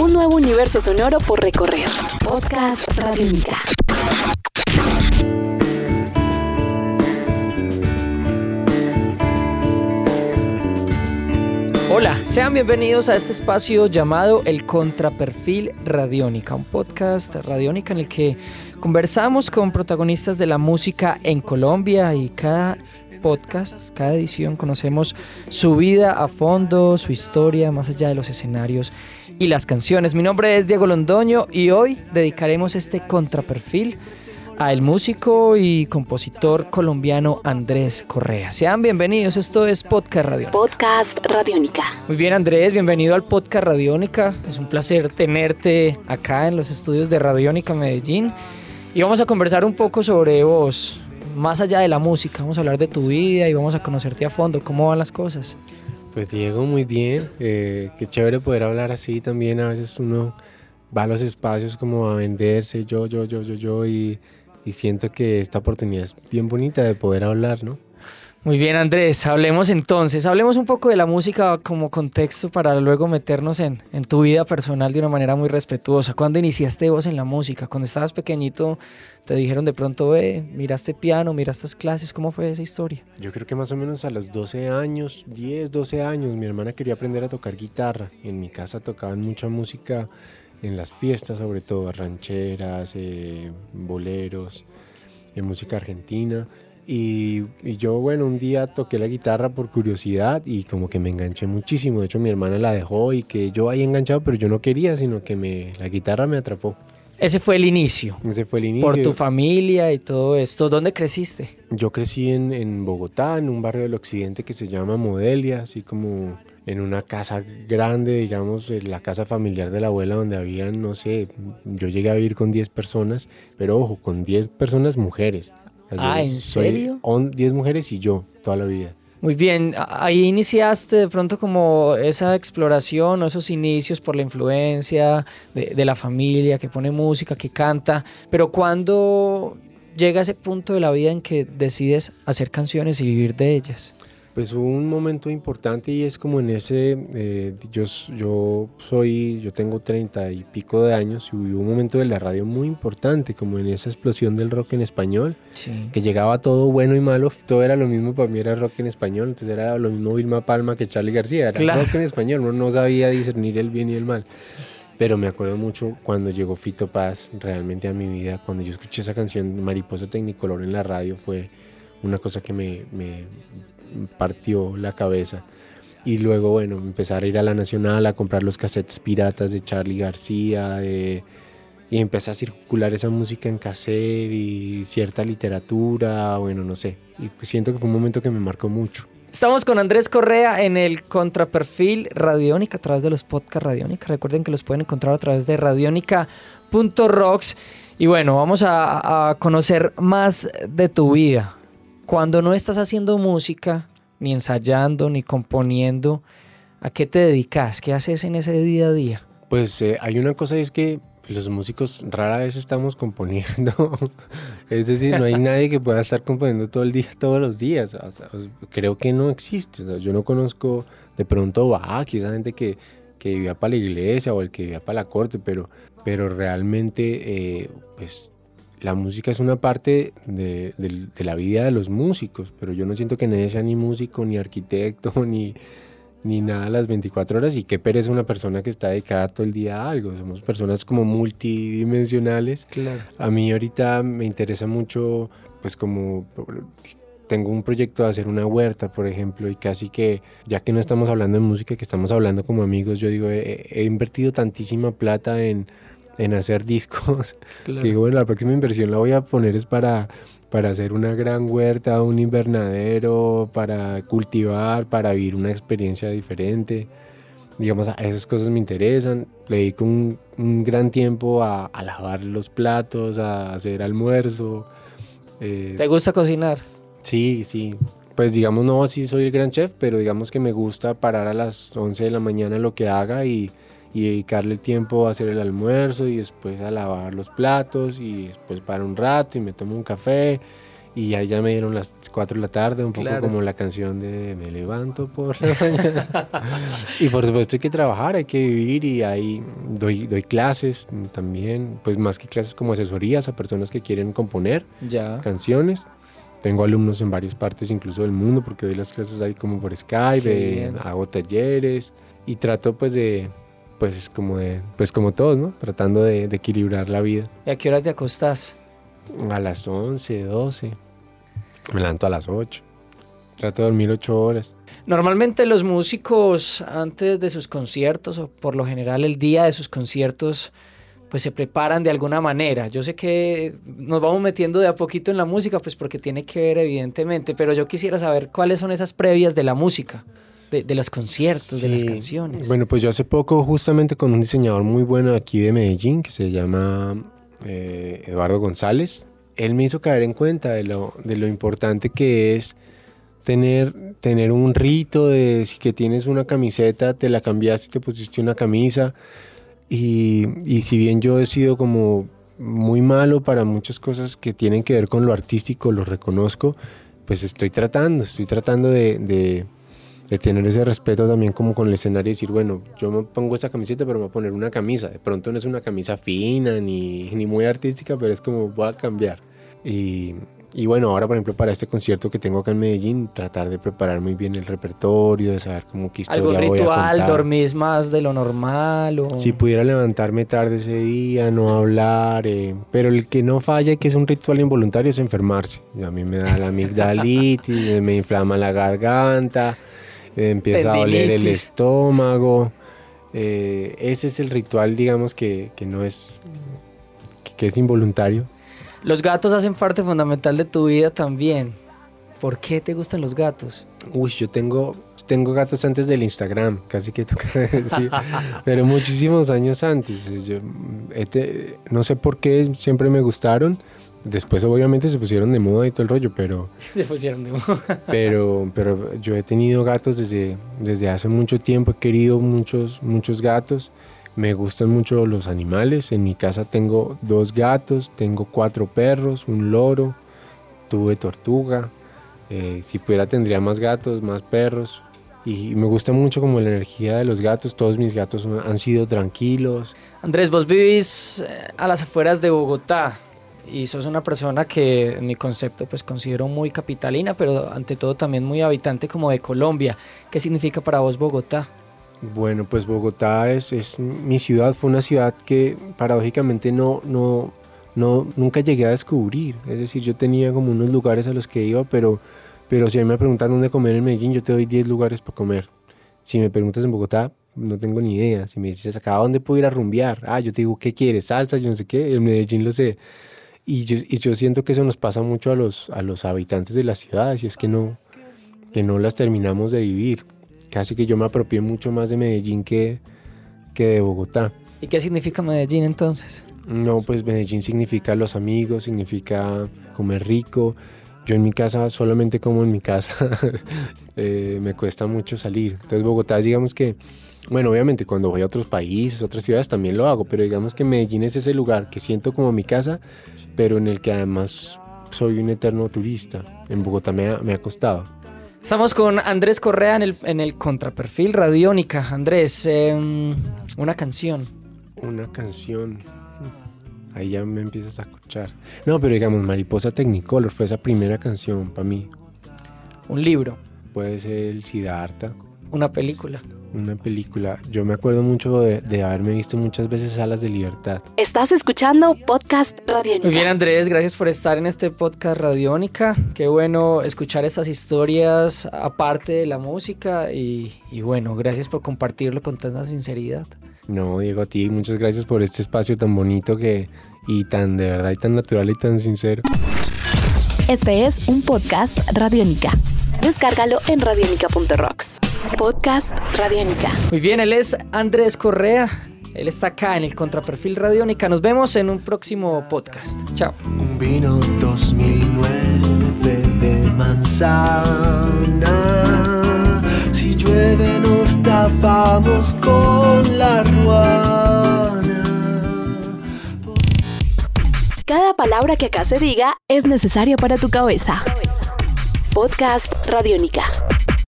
Un nuevo universo sonoro por recorrer. Podcast Radiónica. Hola, sean bienvenidos a este espacio llamado El Contraperfil Radiónica, un podcast radiónica en el que conversamos con protagonistas de la música en Colombia y cada podcast, cada edición conocemos su vida a fondo, su historia más allá de los escenarios y las canciones. Mi nombre es Diego Londoño y hoy dedicaremos este contraperfil al músico y compositor colombiano Andrés Correa. Sean bienvenidos, esto es Podcast Radiónica. Podcast Radiónica. Muy bien Andrés, bienvenido al Podcast Radiónica. Es un placer tenerte acá en los estudios de Radiónica Medellín. Y vamos a conversar un poco sobre vos, más allá de la música, vamos a hablar de tu vida y vamos a conocerte a fondo, cómo van las cosas. Pues Diego, muy bien, eh, qué chévere poder hablar así también, a veces uno va a los espacios como a venderse, yo, yo, yo, yo, yo, y, y siento que esta oportunidad es bien bonita de poder hablar, ¿no? Muy bien, Andrés, hablemos entonces, hablemos un poco de la música como contexto para luego meternos en, tu vida personal de una manera muy respetuosa. ¿Cuándo iniciaste vos en la música? Cuando estabas pequeñito, te dijeron de pronto, ve, miraste piano, miraste clases, ¿cómo fue esa historia? Yo creo que más o menos a los 12 años, 10, 12 años, mi hermana quería aprender a tocar guitarra. En mi casa tocaban mucha música en las fiestas, sobre todo rancheras, eh, boleros, en música argentina. Y, y, yo, bueno, un día toqué la guitarra por curiosidad y como que me enganché muchísimo. De hecho, mi hermana la dejó y que yo ahí enganchado, pero yo no quería, sino que me, la guitarra me atrapó. Ese fue el inicio. Ese fue el inicio. Por tu familia y todo esto. ¿Dónde creciste? Yo crecí en, en Bogotá, en un barrio del occidente que se llama Modelia, así como en una casa grande, digamos, la casa familiar de la abuela donde habían, no sé, yo llegué a vivir con 10 personas, pero ojo, con 10 personas mujeres. Ah, ¿en serio? 10 mujeres y yo, toda la vida. Muy bien, ahí iniciaste de pronto como esa exploración o esos inicios por la influencia de, de la familia que pone música, que canta, pero ¿cuándo llega ese punto de la vida en que decides hacer canciones y vivir de ellas? Pues hubo un momento importante y es como en ese, eh, yo, yo soy, yo tengo treinta y pico de años y hubo un momento de la radio muy importante, como en esa explosión del rock en español, Sí. que llegaba todo bueno y malo, todo era lo mismo para mí, era rock en español, entonces era lo mismo Vilma Palma que Charlie García, era Claro. rock en español, uno no sabía discernir el bien y el mal. Pero me acuerdo mucho cuando llegó Fito Paz realmente a mi vida, cuando yo escuché esa canción Mariposa Tecnicolor en la radio, fue una cosa que me, me partió la cabeza. Y luego, bueno, empezar a ir a la Nacional a comprar los cassettes piratas de Charlie García, y empecé a circular esa música en cassette y cierta literatura, bueno, no sé. Y pues siento que fue un momento que me marcó mucho. Estamos con Andrés Correa en el contraperfil Radiónica a través de los podcasts Radiónica. Recuerden que los pueden encontrar a través de radionica.rocks. Y bueno, vamos a conocer más de tu vida. Cuando no estás haciendo música, ni ensayando, ni componiendo, ¿a qué te dedicas? ¿Qué haces en ese día a día? Pues eh, hay una cosa y es que los músicos rara vez estamos componiendo. es decir, no hay nadie que pueda estar componiendo todo el día, todos los días. Creo que no existe. Yo no conozco de pronto Bach, esa gente que, que vivía para la iglesia o el que vivía para la corte, pero, pero realmente eh, pues, la música es una parte de, de- de la vida de los músicos, pero yo no siento que nadie sea ni músico, ni arquitecto, ni, ni nada a las 24 horas y qué pereza una persona que está dedicada todo el día a algo. Somos personas como multidimensionales. Claro. A mí ahorita me interesa mucho, pues como tengo un proyecto de hacer una huerta, por ejemplo, y casi que, ya que no estamos hablando de música, que estamos hablando como amigos, yo digo, he, he invertido tantísima plata en, en hacer discos, que digo, bueno, la próxima inversión la voy a poner es para, para hacer una gran huerta, un invernadero, para cultivar, para vivir una experiencia diferente. Digamos, a esas cosas me interesan. Le dedico un, un gran tiempo a, a lavar los platos, a hacer almuerzo. eh, ¿Te gusta cocinar? Sí, sí. Pues digamos, no así soy el gran chef, pero digamos que me gusta parar a las 11 de la mañana lo que haga y, y dedicarle el tiempo a hacer el almuerzo y después a lavar los platos y después para un rato y me tomo un café y ahí ya me dieron las 4 de la tarde, un poco Claro. como la canción de Me levanto por la mañana. y por supuesto hay que trabajar, hay que vivir y ahí doy, doy clases también, pues más que clases como asesorías a personas que quieren componer Ya. canciones. Tengo alumnos en varias partes incluso del mundo porque doy las clases ahí como por Skype, eh, hago talleres y trato pues de, pues es como de, pues como todos, ¿no? Tratando de, de equilibrar la vida. ¿Y a qué hora te acostás? A las 11, 12, me levanto a las 8. Trato de dormir 8 horas. Normalmente los músicos antes de sus conciertos o por lo general el día de sus conciertos pues se preparan de alguna manera. Yo sé que nos vamos metiendo de a poquito en la música pues porque tiene que ver evidentemente, pero yo quisiera saber cuáles son esas previas de la música, de, de los conciertos, de las canciones. Bueno, pues yo hace poco justamente con un diseñador muy bueno aquí de Medellín que se llama eh, Eduardo González, él me hizo caer en cuenta de lo, de lo importante que es tener, tener un rito de si que tienes una camiseta, te la cambiaste, te pusiste una camisa. Y, y si bien yo he sido como muy malo para muchas cosas que tienen que ver con lo artístico, lo reconozco, pues estoy tratando, estoy tratando de, de- de tener ese respeto también como con el escenario y decir, bueno, yo me pongo esta camiseta, pero me voy a poner una camisa. De pronto no es una camisa fina ni, ni muy artística, pero es como voy a cambiar. Y, y bueno, ahora por ejemplo para este concierto que tengo acá en Medellín, tratar de preparar muy bien el repertorio, de saber cómo qué historia Algo voy a ritual, contar. dormís más de lo normal o... Si pudiera levantarme tarde ese día, no hablar, eh, pero el que no falla, que es un ritual involuntario, es enfermarse. Y A mí me da la amigdalitis, me inflama la garganta, empieza a doler el estómago. eh, ese es el ritual, digamos, que, que no es, que, que es involuntario. Los gatos hacen parte fundamental de tu vida también. ¿Por qué te gustan los gatos? Uy, yo tengo, tengo gatos antes del Instagram, casi que toca decir, pero muchísimos años antes. yo, mm, he te- no sé por qué siempre me gustaron. Después obviamente se pusieron de moda y todo el rollo, pero, Se pusieron de moda. pero, pero yo he tenido gatos desde, desde hace mucho tiempo, he querido muchos, muchos gatos. Me gustan mucho los animales. En mi casa tengo dos gatos, tengo cuatro perros, un loro, tuve tortuga. Eh, si pudiera tendría más gatos, más perros. Y me gusta mucho como la energía de los gatos. Todos mis gatos han sido tranquilos. Andrés, vos vivís eh, a las afueras de Bogotá y sos una persona que en mi concepto pues considero muy capitalina, pero ante todo también muy habitante como de Colombia. ¿Qué significa para vos Bogotá? Bueno, pues Bogotá es, es mi ciudad. Fue una ciudad que paradójicamente no, no, no, nunca llegué a descubrir. Es decir, yo tenía como unos lugares a los que iba, pero, pero si a mí me preguntan dónde comer en Medellín, yo te doy 10 lugares para comer. Si me preguntas en Bogotá, no tengo ni idea. Si me dices acá, ¿a dónde puedo ir a rumbear? Ah, yo te digo, ¿qué quieres? Salsa, yo no sé qué. En Medellín lo sé. Y yo, y yo siento que eso nos pasa mucho a los, a los habitantes de las ciudades y es que no, que no las terminamos de vivir. Casi que yo me apropié mucho más de Medellín que, que de Bogotá. ¿Y qué significa Medellín entonces? No, pues Medellín significa los amigos, significa comer rico. Yo en mi casa solamente como en mi casa. Eh, me cuesta mucho salir. Entonces Bogotá, digamos que, bueno, obviamente cuando voy a otros países, otras ciudades también lo hago, pero digamos que Medellín es ese lugar que siento como mi casa, pero en el que además soy un eterno turista. En Bogotá me ha, me ha costado. Estamos con Andrés Correa en el, en el contraperfil Radiónica. Andrés, em, una canción. Una canción. Ahí ya me empiezas a escuchar. No, pero digamos, Mariposa Technicolor fue esa primera canción para mí. Un libro, Puede ser el Siddhartha, una película. Una película. Yo me acuerdo mucho de, de haberme visto muchas veces Alas de Libertad. Estás escuchando Podcast Radiónica. Muy bien, Andrés, gracias por estar en este podcast Radiónica. Qué bueno escuchar estas historias aparte de la música y, y bueno, gracias por compartirlo con tanta sinceridad. No, Diego, a ti muchas gracias por este espacio tan bonito que y tan de verdad y tan natural y tan sincero. Este es un podcast Radiónica. Descárgalo en radiónica.rocks. Podcast Radiónica. Muy bien, él es Andrés Correa. Él está acá en el contraperfil Radiónica. Nos vemos en un próximo podcast. Chao. Un vino 2009 de manzana. Si llueve nos tapamos con la ruana. Cada palabra que acá se diga es necesaria para tu cabeza. Podcast Radiónica.